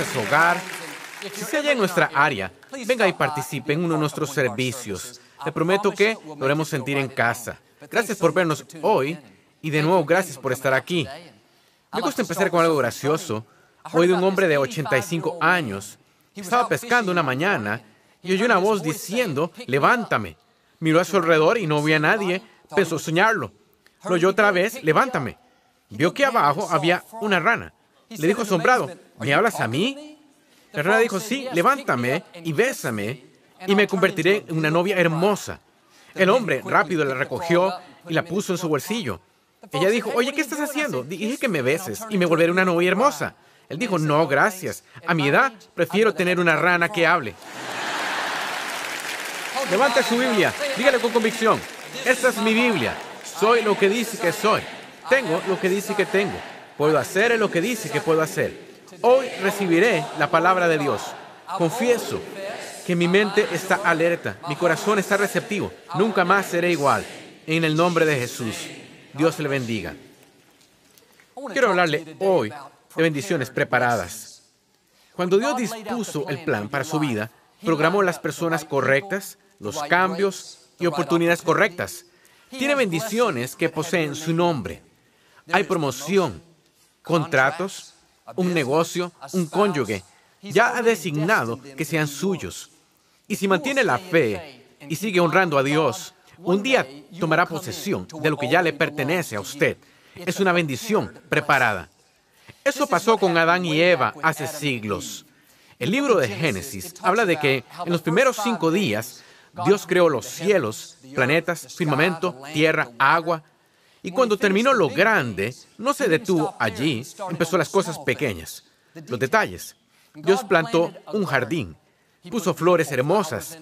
a su hogar. Si se halla en nuestra área, venga y participe en uno de nuestros servicios. Le prometo que lo haremos sentir en casa. Gracias por vernos hoy y de nuevo gracias por estar aquí. Me gusta empezar con algo gracioso. Hoy de un hombre de 85 años. Estaba pescando una mañana y oyó una voz diciendo, levántame. Miró a su alrededor y no vio a nadie. Pensó soñarlo. Lo oyó otra vez, levántame. Vio que abajo había una rana. Le dijo asombrado, ¿me hablas a mí? La rana dijo, sí, levántame y bésame y me convertiré en una novia hermosa. El hombre rápido la recogió y la puso en su bolsillo. Ella dijo, oye, ¿qué estás haciendo? Dije que me beses y me volveré una novia hermosa. Él dijo, no, gracias. A mi edad prefiero tener una rana que hable. Levanta su Biblia, dígale con convicción, esta es mi Biblia. Soy lo que dice que soy. Tengo lo que dice que tengo. Puedo hacer lo que dice que puedo hacer. Hoy recibiré la palabra de Dios. Confieso que mi mente está alerta, mi corazón está receptivo. Nunca más seré igual. En el nombre de Jesús. Dios le bendiga. Quiero hablarle hoy de bendiciones preparadas. Cuando Dios dispuso el plan para su vida, programó las personas correctas, los cambios y oportunidades correctas. Tiene bendiciones que poseen su nombre. Hay promoción, contratos, un negocio, un cónyuge. Ya ha designado que sean suyos. Y si mantiene la fe y sigue honrando a Dios, un día tomará posesión de lo que ya le pertenece a usted. Es una bendición preparada. Eso pasó con Adán y Eva hace siglos. El libro de Génesis habla de que en los primeros cinco días Dios creó los cielos, planetas, firmamento, tierra, agua. Y cuando terminó lo grande, no se detuvo allí, empezó las cosas pequeñas, los detalles. Dios plantó un jardín, puso flores hermosas,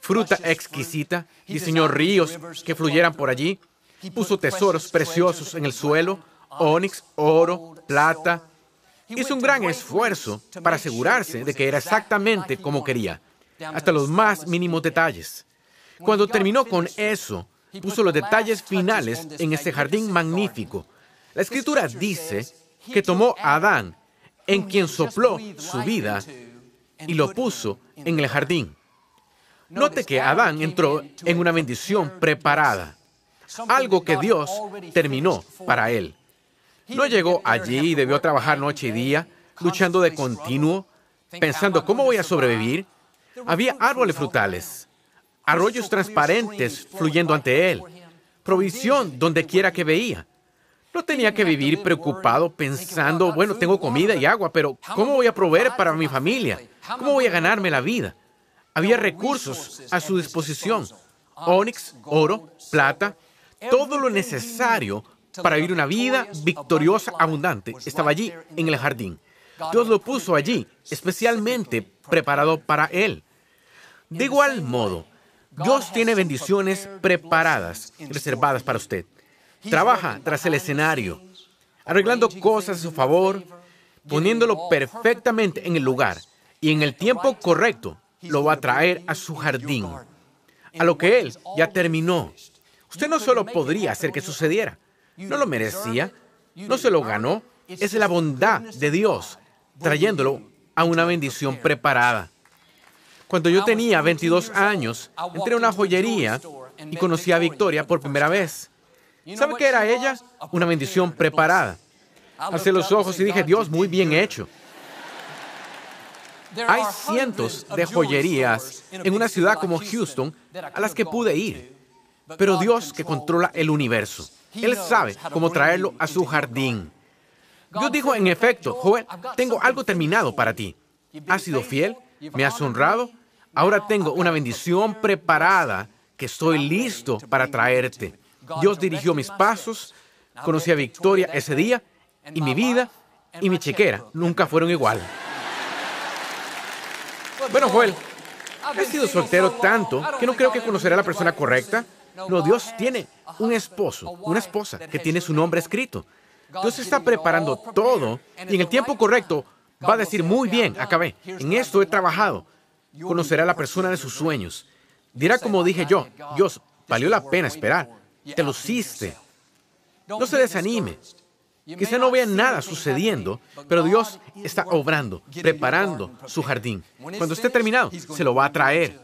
fruta exquisita, diseñó ríos que fluyeran por allí, puso tesoros preciosos en el suelo, ónix, oro, plata. Hizo un gran esfuerzo para asegurarse de que era exactamente como quería, hasta los más mínimos detalles. Cuando terminó con eso, puso los detalles finales en ese jardín magnífico. La escritura dice que tomó a Adán, en quien sopló su vida, y lo puso en el jardín. Note que Adán entró en una bendición preparada, algo que Dios terminó para él. No llegó allí y debió trabajar noche y día, luchando de continuo, pensando cómo voy a sobrevivir. Había árboles frutales, arroyos transparentes fluyendo ante él, provisión donde quiera que veía. No tenía que vivir preocupado pensando, bueno, tengo comida y agua, pero ¿cómo voy a proveer para mi familia? ¿Cómo voy a ganarme la vida? Había recursos a su disposición, ónix, oro, plata, todo lo necesario para vivir una vida victoriosa, abundante. Estaba allí en el jardín. Dios lo puso allí, especialmente preparado para él. De igual modo, Dios tiene bendiciones preparadas, reservadas para usted. Trabaja tras el escenario, arreglando cosas a su favor, poniéndolo perfectamente en el lugar y en el tiempo correcto lo va a traer a su jardín, a lo que Él ya terminó. Usted no solo podría hacer que sucediera, no lo merecía, no se lo ganó, es la bondad de Dios trayéndolo a una bendición preparada. Cuando yo tenía 22 años, entré a una joyería y conocí a Victoria por primera vez. ¿Sabe qué era ella? Una bendición preparada. Alcé los ojos y dije, Dios, muy bien hecho. Hay cientos de joyerías en una ciudad como Houston a las que pude ir, pero Dios que controla el universo, Él sabe cómo traerlo a su jardín. Dios dijo, en efecto, Joel, tengo algo terminado para ti. Has sido fiel, me has honrado, ahora tengo una bendición preparada que estoy listo para traerte. Dios dirigió mis pasos, conocí a Victoria ese día y mi vida y mi chequera nunca fueron igual. Bueno, Joel, he sido soltero tanto que no creo que conoceré a la persona correcta. No, Dios tiene un esposo, una esposa que tiene su nombre escrito. Dios está preparando todo y en el tiempo correcto va a decir, muy bien, acabé. En esto he trabajado. Conocerá a la persona de sus sueños. Dirá como dije yo, Dios, valió la pena esperar. Te luciste. No se desanime. Quizá no vea nada sucediendo, pero Dios está obrando, preparando su jardín. Cuando esté terminado, se lo va a traer.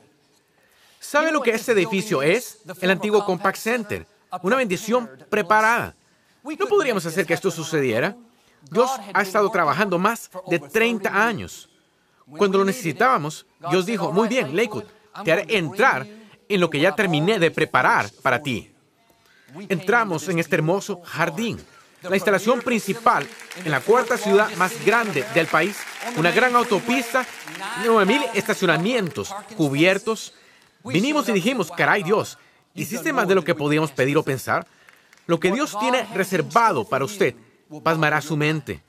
¿Sabe lo que este edificio es? El antiguo Compact Center. Una bendición preparada. ¿No podríamos hacer que esto sucediera? Dios ha estado trabajando más de 30 años. Cuando lo necesitábamos, Dios dijo, muy bien, Lakewood, te haré entrar en lo que ya terminé de preparar para ti. Entramos en este hermoso jardín la instalación principal en la cuarta ciudad más grande del país, una gran autopista, 9.000 estacionamientos cubiertos. Vinimos y dijimos, caray Dios, ¿hiciste más de lo que podíamos pedir o pensar? Lo que Dios tiene reservado para usted pasmará su mente.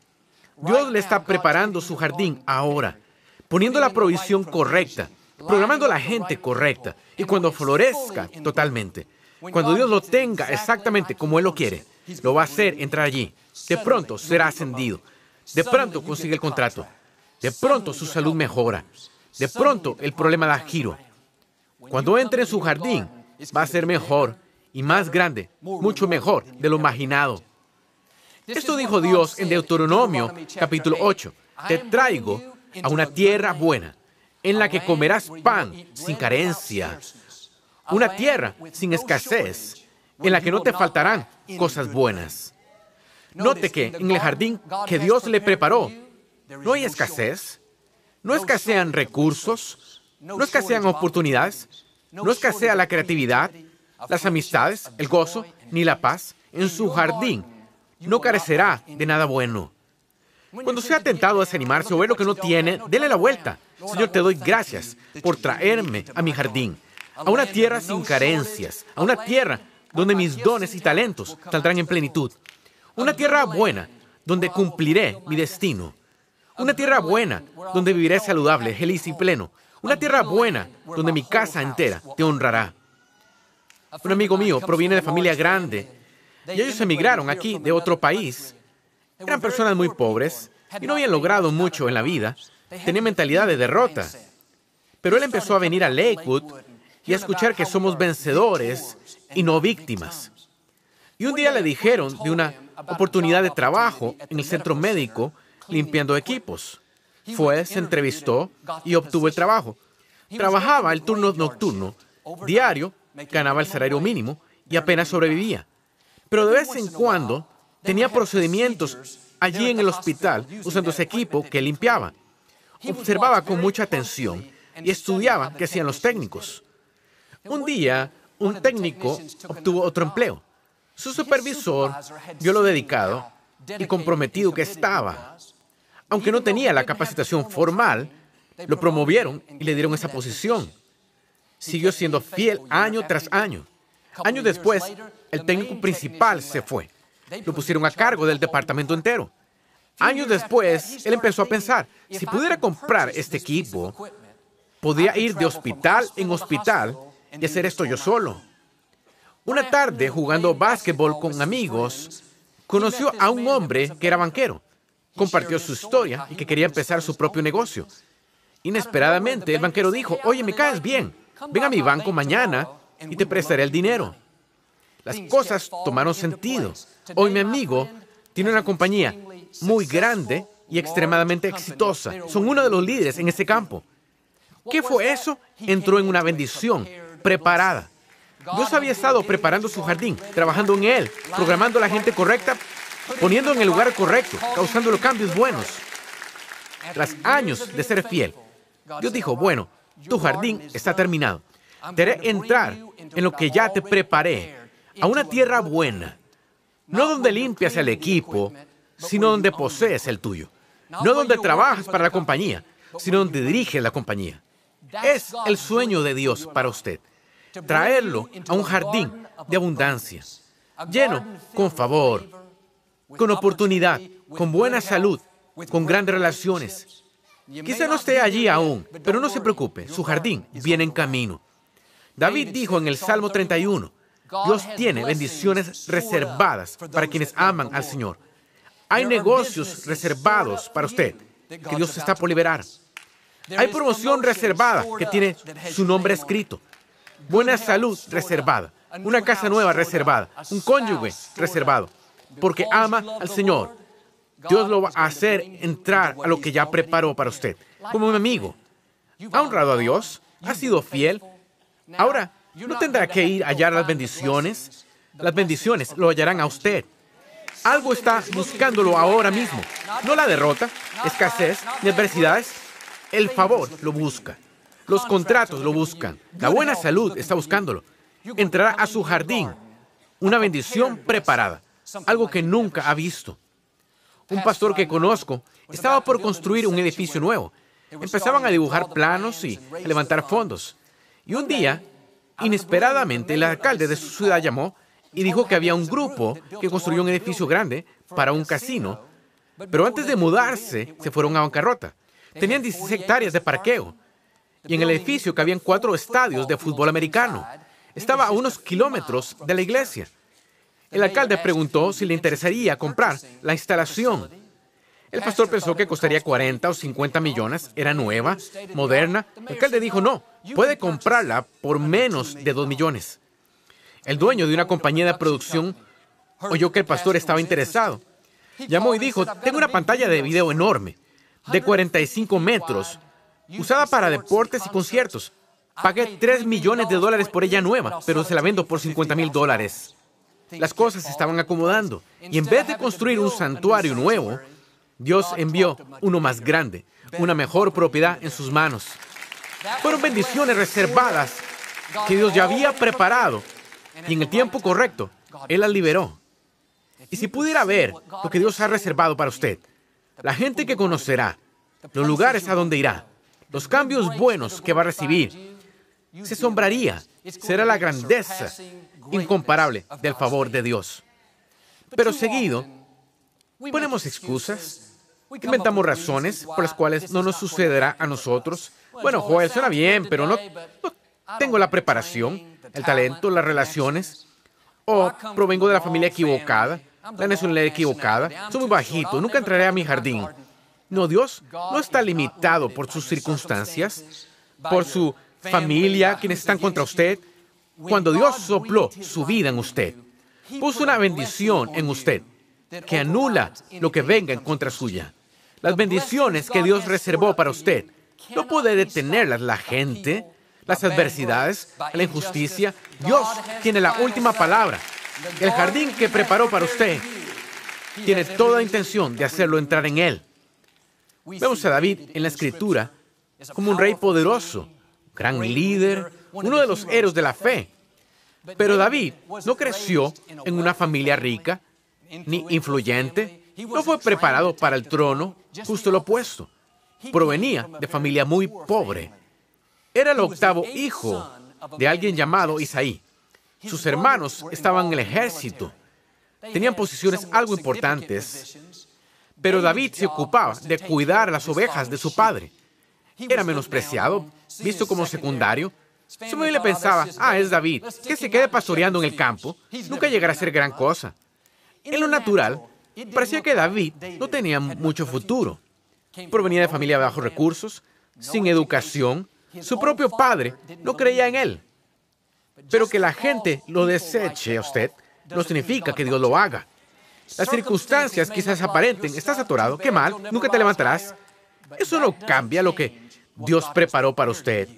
Dios le está preparando su jardín ahora, poniendo la provisión correcta, programando la gente correcta y cuando florezca totalmente, cuando Dios lo tenga exactamente como Él lo quiere, lo va a hacer entrar allí. De pronto será ascendido. De pronto consigue el contrato. De pronto su salud mejora. De pronto el problema da giro. Cuando entre en su jardín, va a ser mejor y más grande, mucho mejor de lo imaginado. Esto dijo Dios en Deuteronomio capítulo 8. Te traigo a una tierra buena, en la que comerás pan sin carencia, una tierra sin escasez, en la que no te faltarán cosas buenas. Note que en el jardín que Dios le preparó, no hay escasez, no escasean recursos, no escasean oportunidades, no escasea la creatividad, las amistades, el gozo, ni la paz. En su jardín no carecerá de nada bueno. Cuando sea tentado a desanimarse o ver lo que no tiene, dele la vuelta. Señor, te doy gracias por traerme a mi jardín, a una tierra sin carencias, a una tierra donde mis dones y talentos saldrán en plenitud. Una tierra buena, donde cumpliré mi destino. Una tierra buena, donde viviré saludable, feliz y pleno. Una tierra buena, donde mi casa entera te honrará. Un amigo mío proviene de familia grande y ellos emigraron aquí de otro país. Eran personas muy pobres y no habían logrado mucho en la vida. Tenían mentalidad de derrota. Pero él empezó a venir a Lakewood y a escuchar que somos vencedores y no víctimas. Y un día le dijeron de una oportunidad de trabajo en el centro médico limpiando equipos. Fue, se entrevistó y obtuvo el trabajo. Trabajaba el turno nocturno, diario, ganaba el salario mínimo y apenas sobrevivía. Pero de vez en cuando tenía procedimientos allí en el hospital usando ese equipo que limpiaba. Observaba con mucha atención y estudiaba qué hacían los técnicos. Un día un técnico obtuvo otro empleo. Su supervisor vio lo dedicado y comprometido que estaba. Aunque no tenía la capacitación formal, lo promovieron y le dieron esa posición. Siguió siendo fiel año tras año. Años después, el técnico principal se fue. Lo pusieron a cargo del departamento entero. Años después, él empezó a pensar, si pudiera comprar este equipo, podría ir de hospital en hospital y hacer esto yo solo. Una tarde, jugando básquetbol con amigos, conoció a un hombre que era banquero. Compartió su historia y que quería empezar su propio negocio. Inesperadamente, el banquero dijo, oye, me caes bien, ven a mi banco mañana y te prestaré el dinero. Las cosas tomaron sentido. Hoy mi amigo tiene una compañía muy grande y extremadamente exitosa. Son uno de los líderes en este campo. ¿Qué fue eso? Entró en una bendición preparada. Dios había estado preparando su jardín, trabajando en él, programando a la gente correcta, poniendo en el lugar correcto, causando los cambios buenos. Tras años de ser fiel, Dios dijo, bueno, tu jardín está terminado. Te haré entrar en lo que ya te preparé, a una tierra buena, no donde limpias el equipo, sino donde posees el tuyo. No donde trabajas para la compañía, sino donde diriges la compañía. Es el sueño de Dios para usted traerlo a un jardín de abundancia, lleno con favor, con oportunidad, con buena salud, con grandes relaciones. Quizá no esté allí aún, pero no se preocupe, su jardín viene en camino. David dijo en el Salmo 31, Dios tiene bendiciones reservadas para quienes aman al Señor. Hay negocios reservados para usted que Dios está por liberar. Hay promoción reservada que tiene su nombre escrito buena salud reservada, una casa nueva reservada, un cónyuge reservado, porque ama al Señor. Dios lo va a hacer entrar a lo que ya preparó para usted. Como un amigo. ¿Ha honrado a Dios? ¿Ha sido fiel? Ahora, no tendrá que ir a hallar las bendiciones. Las bendiciones lo hallarán a usted. Algo está buscándolo ahora mismo. No la derrota, escasez, ni adversidades. El favor lo busca. Los contratos lo buscan. La buena salud está buscándolo. Entrará a su jardín. Una bendición preparada. Algo que nunca ha visto. Un pastor que conozco estaba por construir un edificio nuevo. Empezaban a dibujar planos y a levantar fondos. Y un día, inesperadamente, el alcalde de su ciudad llamó y dijo que había un grupo que construyó un edificio grande para un casino, pero antes de mudarse se fueron a bancarrota. Tenían 16 hectáreas de parqueo y en el edificio cabían cuatro estadios de fútbol americano. Estaba a unos kilómetros de la iglesia. El alcalde preguntó si le interesaría comprar la instalación. El pastor pensó que costaría 40 o 50 millones, era nueva, moderna. El alcalde dijo, no, puede comprarla por menos de 2 millones. El dueño de una compañía de producción oyó que el pastor estaba interesado. Llamó y dijo, tengo una pantalla de video enorme, de 45 metros, usada para deportes y conciertos. Pagué 3 millones de dólares por ella nueva, pero se la vendo por 50 mil dólares. Las cosas se estaban acomodando y en vez de construir un santuario nuevo, Dios envió uno más grande, una mejor propiedad en sus manos. Fueron bendiciones reservadas que Dios ya había preparado y en el tiempo correcto, Él la liberó. Y si pudiera ver lo que Dios ha reservado para usted, la gente que conocerá, los lugares a donde irá, los cambios buenos que va a recibir, se asombraría. Será la grandeza incomparable del favor de Dios. Pero seguido, ponemos excusas, inventamos razones por las cuales no nos sucederá a nosotros. Bueno, Joel, suena bien, pero no, tengo la preparación el talento, las relaciones, o provengo de la familia equivocada, la nacionalidad equivocada, soy muy bajito, nunca entraré a mi jardín. No, Dios no está limitado por sus circunstancias, por su familia, quienes están contra usted. Cuando Dios sopló su vida en usted, puso una bendición en usted que anula lo que venga en contra suya. Las bendiciones que Dios reservó para usted, no puede detenerlas la gente, las adversidades, la injusticia, Dios tiene la última palabra. El jardín que preparó para usted tiene toda intención de hacerlo entrar en él. Vemos a David en la escritura como un rey poderoso, gran líder, uno de los héroes de la fe. Pero David no creció en una familia rica ni influyente, no fue preparado para el trono, justo lo opuesto. Provenía de familia muy pobre era el octavo hijo de alguien llamado Isaí. Sus hermanos estaban en el ejército. Tenían posiciones algo importantes. Pero David se ocupaba de cuidar las ovejas de su padre. Era menospreciado, visto como secundario. Su familia pensaba, ah, es David, que se quede pastoreando en el campo, nunca llegará a ser gran cosa. En lo natural, parecía que David no tenía mucho futuro. Provenía de familia de bajos recursos, sin educación, su propio padre no creía en él. Pero que la gente lo deseche a usted no significa que Dios lo haga. Las circunstancias quizás aparenten, estás atorado, qué mal, nunca te levantarás. Eso no cambia lo que Dios preparó para usted.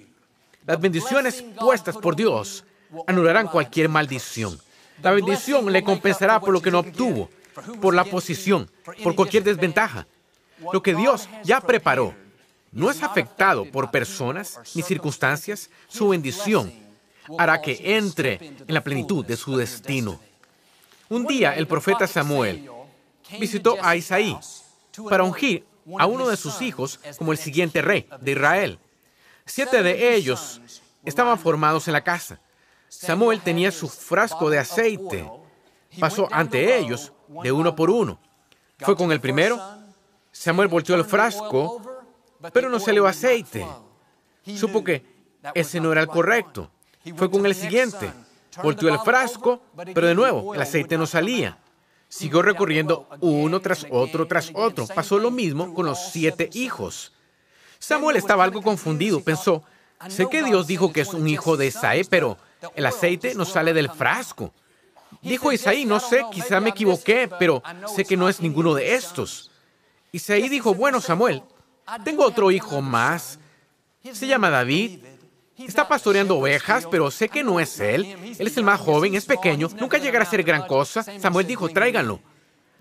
Las bendiciones puestas por Dios anularán cualquier maldición. La bendición le compensará por lo que no obtuvo, por la posición, por cualquier desventaja. Lo que Dios ya preparó no es afectado por personas ni circunstancias, su bendición hará que entre en la plenitud de su destino. Un día el profeta Samuel visitó a Isaí para ungir a uno de sus hijos como el siguiente rey de Israel. Siete de ellos estaban formados en la casa. Samuel tenía su frasco de aceite. Pasó ante ellos de uno por uno. Fue con el primero. Samuel volteó el frasco pero no salió aceite. Supo que ese no era el correcto. Fue con el siguiente. Volteó el frasco, pero de nuevo, el aceite no salía. Siguió recorriendo uno tras otro tras otro. Pasó lo mismo con los siete hijos. Samuel estaba algo confundido. Pensó, sé que Dios dijo que es un hijo de Isaí, pero el aceite no sale del frasco. Dijo Isaí, no sé, quizá me equivoqué, pero sé que no es ninguno de estos. Isaí dijo, bueno, Samuel, tengo otro hijo más. Se llama David. Está pastoreando ovejas, pero sé que no es él. Él es el más joven, es pequeño, nunca llegará a ser gran cosa. Samuel dijo, tráiganlo.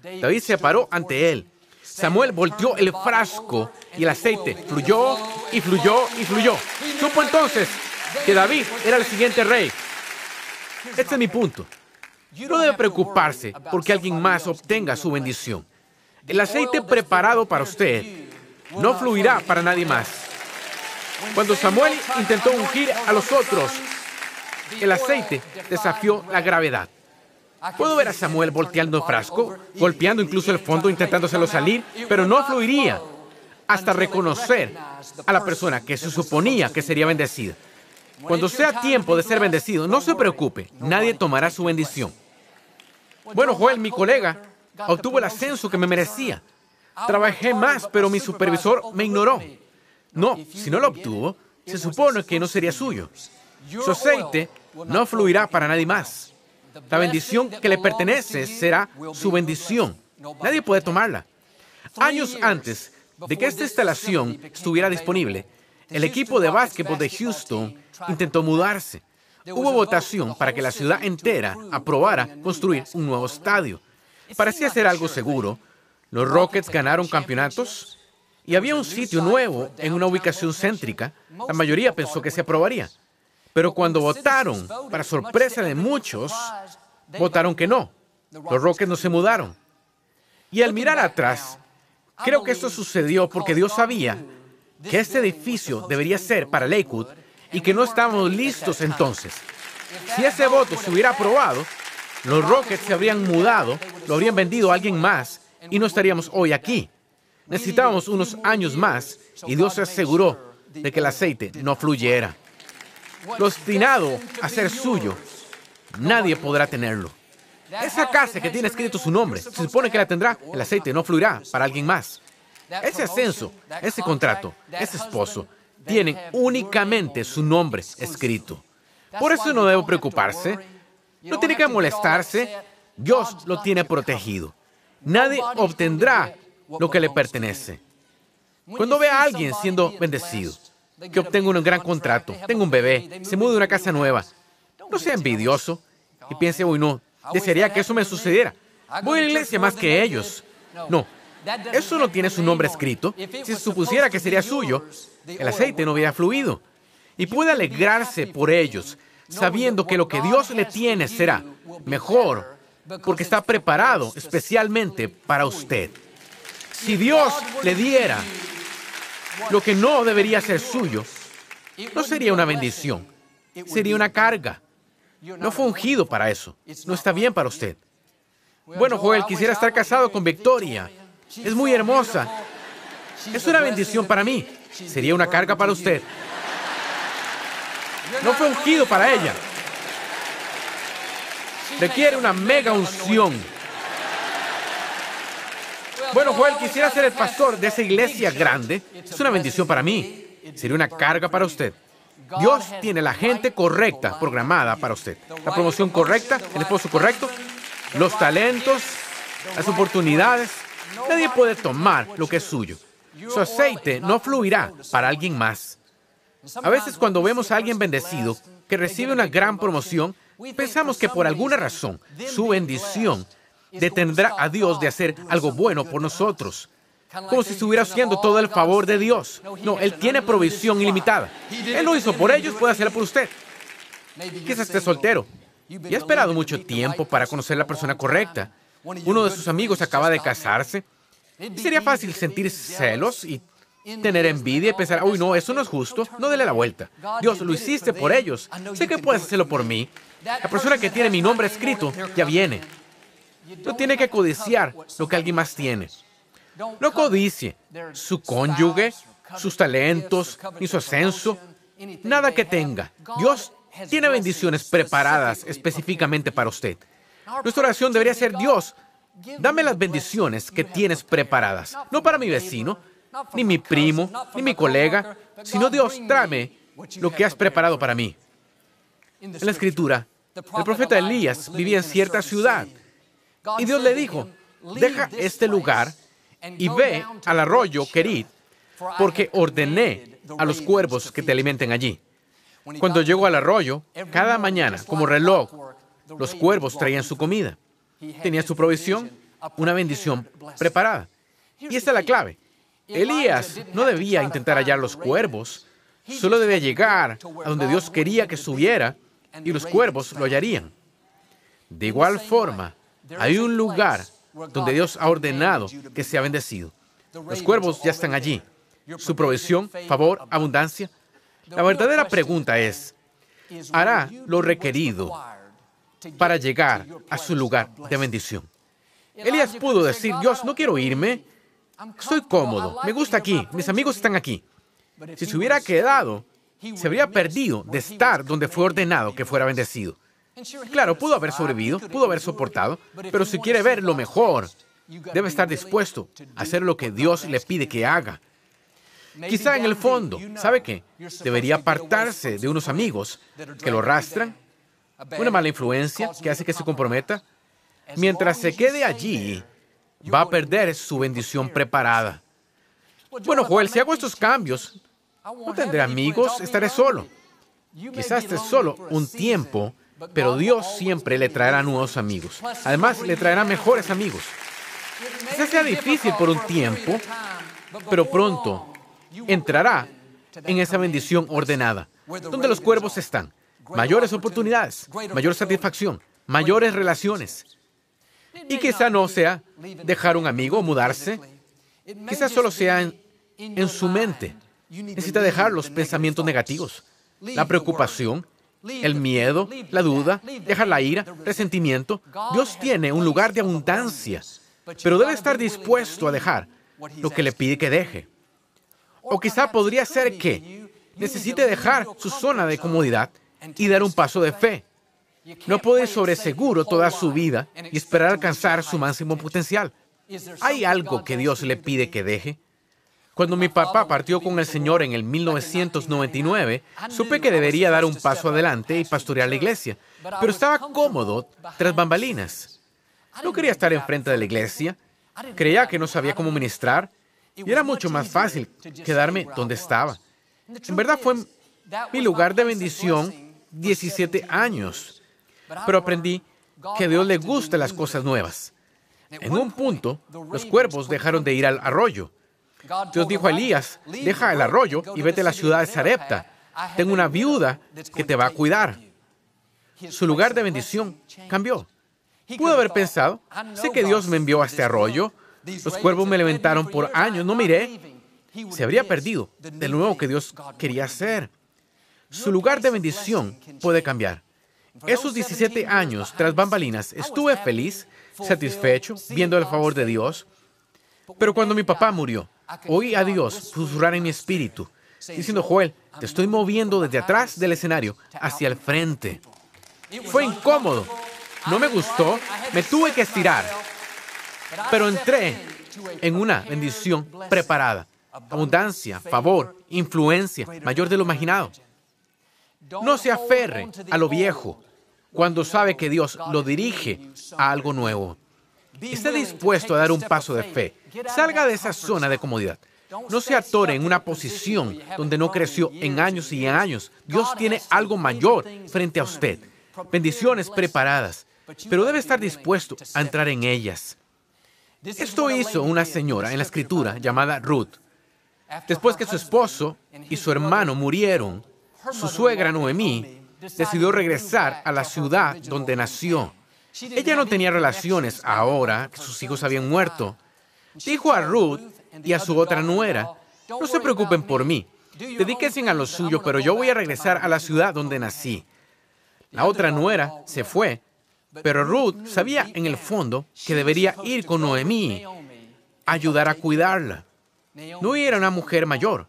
David se paró ante él. Samuel volteó el frasco y el aceite fluyó y fluyó y fluyó. Supo entonces que David era el siguiente rey. Este es mi punto. No debe preocuparse porque alguien más obtenga su bendición. El aceite preparado para usted no fluirá para nadie más. Cuando Samuel intentó ungir a los otros, el aceite desafió la gravedad. Puedo ver a Samuel volteando el frasco, golpeando incluso el fondo, intentándoselo salir, pero no fluiría hasta reconocer a la persona que se suponía que sería bendecida. Cuando sea tiempo de ser bendecido, no se preocupe, nadie tomará su bendición. Bueno, Joel, mi colega, obtuvo el ascenso que me merecía. Trabajé más, pero mi supervisor me ignoró. No, si no lo obtuvo, se supone que no sería suyo. Su aceite no fluirá para nadie más. La bendición que le pertenece será su bendición. Nadie puede tomarla. Años antes de que esta instalación estuviera disponible, el equipo de básquetbol de Houston intentó mudarse. Hubo votación para que la ciudad entera aprobara construir un nuevo estadio. Parecía ser algo seguro. Los Rockets ganaron campeonatos y había un sitio nuevo en una ubicación céntrica. La mayoría pensó que se aprobaría. Pero cuando votaron, para sorpresa de muchos, votaron que no. Los Rockets no se mudaron. Y al mirar atrás, creo que esto sucedió porque Dios sabía que este edificio debería ser para Lakewood y que no estábamos listos entonces. Si ese voto se hubiera aprobado, los Rockets se habrían mudado, lo habrían vendido a alguien más y no estaríamos hoy aquí. Necesitábamos unos años más y Dios se aseguró de que el aceite no fluyera. Lo destinado a ser suyo, nadie podrá tenerlo. Esa casa que tiene escrito su nombre, se supone que la tendrá, el aceite no fluirá para alguien más. Ese ascenso, ese contrato, ese esposo, tienen únicamente su nombre escrito. Por eso no debe preocuparse, no tiene que molestarse, Dios lo tiene protegido. Nadie obtendrá lo que le pertenece. Cuando ve a alguien siendo bendecido, que obtenga un gran contrato, tenga un bebé, se mude a una casa nueva, no sea envidioso y piense, uy, no, desearía que eso me sucediera. Voy a la iglesia más que ellos. No, eso no tiene su nombre escrito. Si se supusiera que sería suyo, el aceite no hubiera fluido. Y puede alegrarse por ellos, sabiendo que lo que Dios le tiene será mejor, porque está preparado especialmente para usted. Si Dios le diera lo que no debería ser suyo, no sería una bendición, sería una carga. No fue ungido para eso. No está bien para usted. Bueno, Joel, quisiera estar casado con Victoria. Es muy hermosa. Es una bendición para mí. Sería una carga para usted. No fue ungido para ella. Requiere una mega unción. Bueno, Joel, quisiera ser el pastor de esa iglesia grande. Es una bendición para mí. Sería una carga para usted. Dios tiene la gente correcta programada para usted. La promoción correcta, el esposo correcto, los talentos, las oportunidades. Nadie puede tomar lo que es suyo. Su aceite no fluirá para alguien más. A veces cuando vemos a alguien bendecido que recibe una gran promoción, pensamos que por alguna razón su bendición detendrá a Dios de hacer algo bueno por nosotros. Como si estuviera haciendo todo el favor de Dios. No, Él tiene provisión ilimitada. Él lo hizo por ellos, puede hacerlo por usted. Quizás esté soltero y ha esperado mucho tiempo para conocer la persona correcta. Uno de sus amigos acaba de casarse. Sería fácil sentir celos y tener envidia y pensar, uy, no, eso no es justo, no dele la vuelta. Dios, lo hiciste por ellos. Sé que puedes hacerlo por mí. La persona que tiene mi nombre escrito ya viene. No tiene que codiciar lo que alguien más tiene. No codicie su cónyuge, sus talentos, ni su ascenso, nada que tenga. Dios tiene bendiciones preparadas específicamente para usted. Nuestra oración debería ser, Dios, dame las bendiciones que tienes preparadas, no para mi vecino, ni mi primo, ni mi colega, sino Dios, tráeme lo que has preparado para mí. En la escritura El profeta Elías vivía en cierta ciudad y Dios le dijo, deja este lugar y ve al arroyo Kerit, porque ordené a los cuervos que te alimenten allí. Cuando llegó al arroyo, cada mañana, como reloj, los cuervos traían su comida. Tenía su provisión, una bendición preparada. Y esta es la clave. Elías no debía intentar hallar los cuervos, solo debía llegar a donde Dios quería que subiera y los cuervos lo hallarían. De igual forma, hay un lugar donde Dios ha ordenado que sea bendecido. Los cuervos ya están allí. Su provisión, favor, abundancia. La verdadera pregunta es, ¿hará lo requerido para llegar a su lugar de bendición? Elías pudo decir, Dios, no quiero irme, estoy cómodo, me gusta aquí, mis amigos están aquí. Si se hubiera quedado, se habría perdido de estar donde fue ordenado que fuera bendecido. Claro, pudo haber sobrevivido, pudo haber soportado, pero si quiere ver lo mejor, debe estar dispuesto a hacer lo que Dios le pide que haga. Quizá en el fondo, ¿sabe qué? Debería apartarse de unos amigos que lo arrastran, una mala influencia que hace que se comprometa. Mientras se quede allí, va a perder su bendición preparada. Bueno, Joel, si hago estos cambios, no tendré amigos, estaré solo. Quizás esté solo un tiempo pero Dios siempre le traerá nuevos amigos. Además, le traerá mejores amigos. Quizás sea difícil por un tiempo, pero pronto entrará en esa bendición ordenada, donde los cuervos están. Mayores oportunidades, mayor satisfacción, mayores relaciones. Y quizá no sea dejar un amigo o mudarse. Quizás solo sea en, en su mente. Necesita dejar los pensamientos negativos, la preocupación, el miedo, la duda, dejar la ira, resentimiento. Dios tiene un lugar de abundancia, pero debe estar dispuesto a dejar lo que le pide que deje. O quizá podría ser que necesite dejar su zona de comodidad y dar un paso de fe. No puede sobre seguro toda su vida y esperar alcanzar su máximo potencial. ¿Hay algo que Dios le pide que deje? Cuando mi papá partió con el Señor en el 1999, supe que debería dar un paso adelante y pastorear la iglesia, pero estaba cómodo tras bambalinas. No quería estar enfrente de la iglesia, creía que no sabía cómo ministrar y era mucho más fácil quedarme donde estaba. En verdad fue mi lugar de bendición 17 años, pero aprendí que a Dios le gustan las cosas nuevas. En un punto, los cuervos dejaron de ir al arroyo Dios dijo a Elías, deja el arroyo y vete a la ciudad de Sarepta. Tengo una viuda que te va a cuidar. Su lugar de bendición cambió. Pudo haber pensado, sé que Dios me envió a este arroyo, los cuervos me levantaron por años, no miré. Se habría perdido de nuevo que Dios quería hacer. Su lugar de bendición puede cambiar. Esos 17 años tras bambalinas estuve feliz, satisfecho, viendo el favor de Dios. Pero cuando mi papá murió, Oí a Dios susurrar en mi espíritu, diciendo, Joel, te estoy moviendo desde atrás del escenario hacia el frente. Fue incómodo, no me gustó, me tuve que estirar, pero entré en una bendición preparada. Abundancia, favor, influencia, mayor de lo imaginado. No se aferre a lo viejo cuando sabe que Dios lo dirige a algo nuevo. Esté dispuesto a dar un paso de fe. Salga de esa zona de comodidad. No se atore en una posición donde no creció en años y en años. Dios tiene algo mayor frente a usted. Bendiciones preparadas, pero debe estar dispuesto a entrar en ellas. Esto hizo una señora en la escritura llamada Ruth. Después que su esposo y su hermano murieron, su suegra Noemí decidió regresar a la ciudad donde nació. Ella no tenía relaciones ahora que sus hijos habían muerto. Dijo a Ruth y a su otra nuera, no se preocupen por mí, dedíquense a lo suyo, pero yo voy a regresar a la ciudad donde nací. La otra nuera se fue, pero Ruth sabía en el fondo que debería ir con Noemí, ayudar a cuidarla. No era una mujer mayor.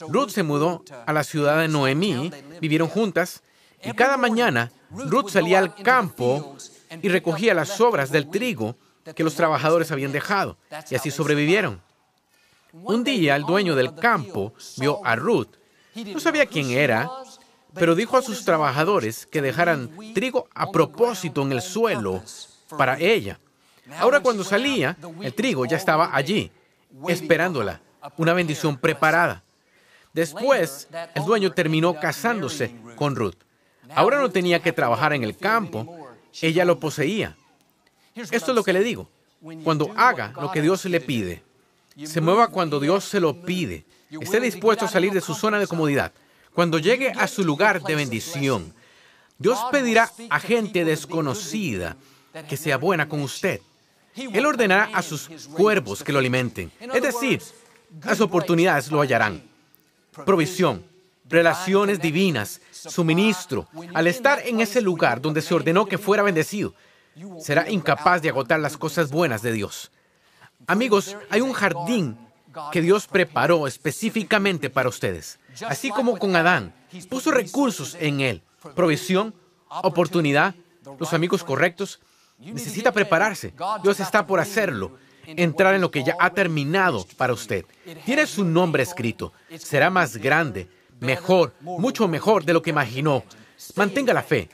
Ruth se mudó a la ciudad de Noemí, vivieron juntas, y cada mañana Ruth salía al campo y recogía las sobras del trigo que los trabajadores habían dejado, y así sobrevivieron. Un día el dueño del campo vio a Ruth. No sabía quién era, pero dijo a sus trabajadores que dejaran trigo a propósito en el suelo para ella. Ahora cuando salía, el trigo ya estaba allí, esperándola, una bendición preparada. Después, el dueño terminó casándose con Ruth. Ahora no tenía que trabajar en el campo, ella lo poseía. Esto es lo que le digo. Cuando haga lo que Dios le pide, se mueva cuando Dios se lo pide, esté dispuesto a salir de su zona de comodidad, cuando llegue a su lugar de bendición, Dios pedirá a gente desconocida que sea buena con usted. Él ordenará a sus cuervos que lo alimenten. Es decir, las oportunidades lo hallarán. Provisión, relaciones divinas, suministro. Al estar en ese lugar donde se ordenó que fuera bendecido, será incapaz de agotar las cosas buenas de Dios. Amigos, hay un jardín que Dios preparó específicamente para ustedes. Así como con Adán, puso recursos en él, provisión, oportunidad, los amigos correctos. Necesita prepararse. Dios está por hacerlo. Entrar en lo que ya ha terminado para usted. Tiene su nombre escrito. Será más grande, mejor, mucho mejor de lo que imaginó. Mantenga la fe.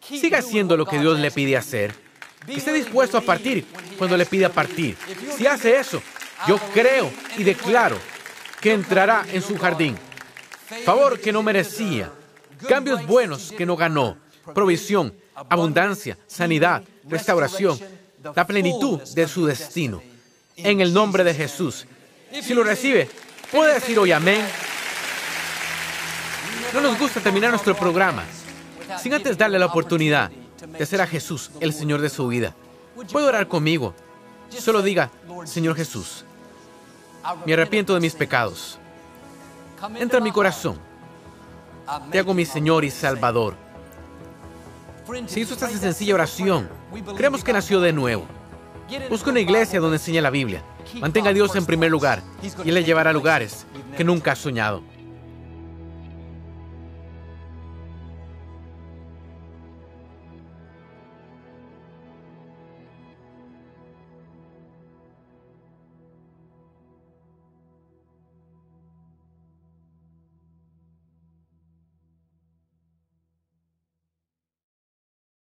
Siga haciendo lo que Dios le pide hacer. Esté dispuesto a partir cuando le pida partir. Si hace eso, yo creo y declaro que entrará en su jardín. Favor que no merecía, cambios buenos que no ganó, provisión, abundancia, sanidad, restauración, la plenitud de su destino. En el nombre de Jesús. Si lo recibe, puede decir hoy amén. No nos gusta terminar nuestro programa sin antes darle la oportunidad de hacer a Jesús el Señor de su vida. Puede orar conmigo. Solo diga, Señor Jesús, me arrepiento de mis pecados. Entra en mi corazón. Te hago mi Señor y Salvador. Si hizo esta sencilla oración, creemos que nació de nuevo. Busque una iglesia donde enseñe la Biblia. Mantenga a Dios en primer lugar y Él le llevará a lugares que nunca ha soñado.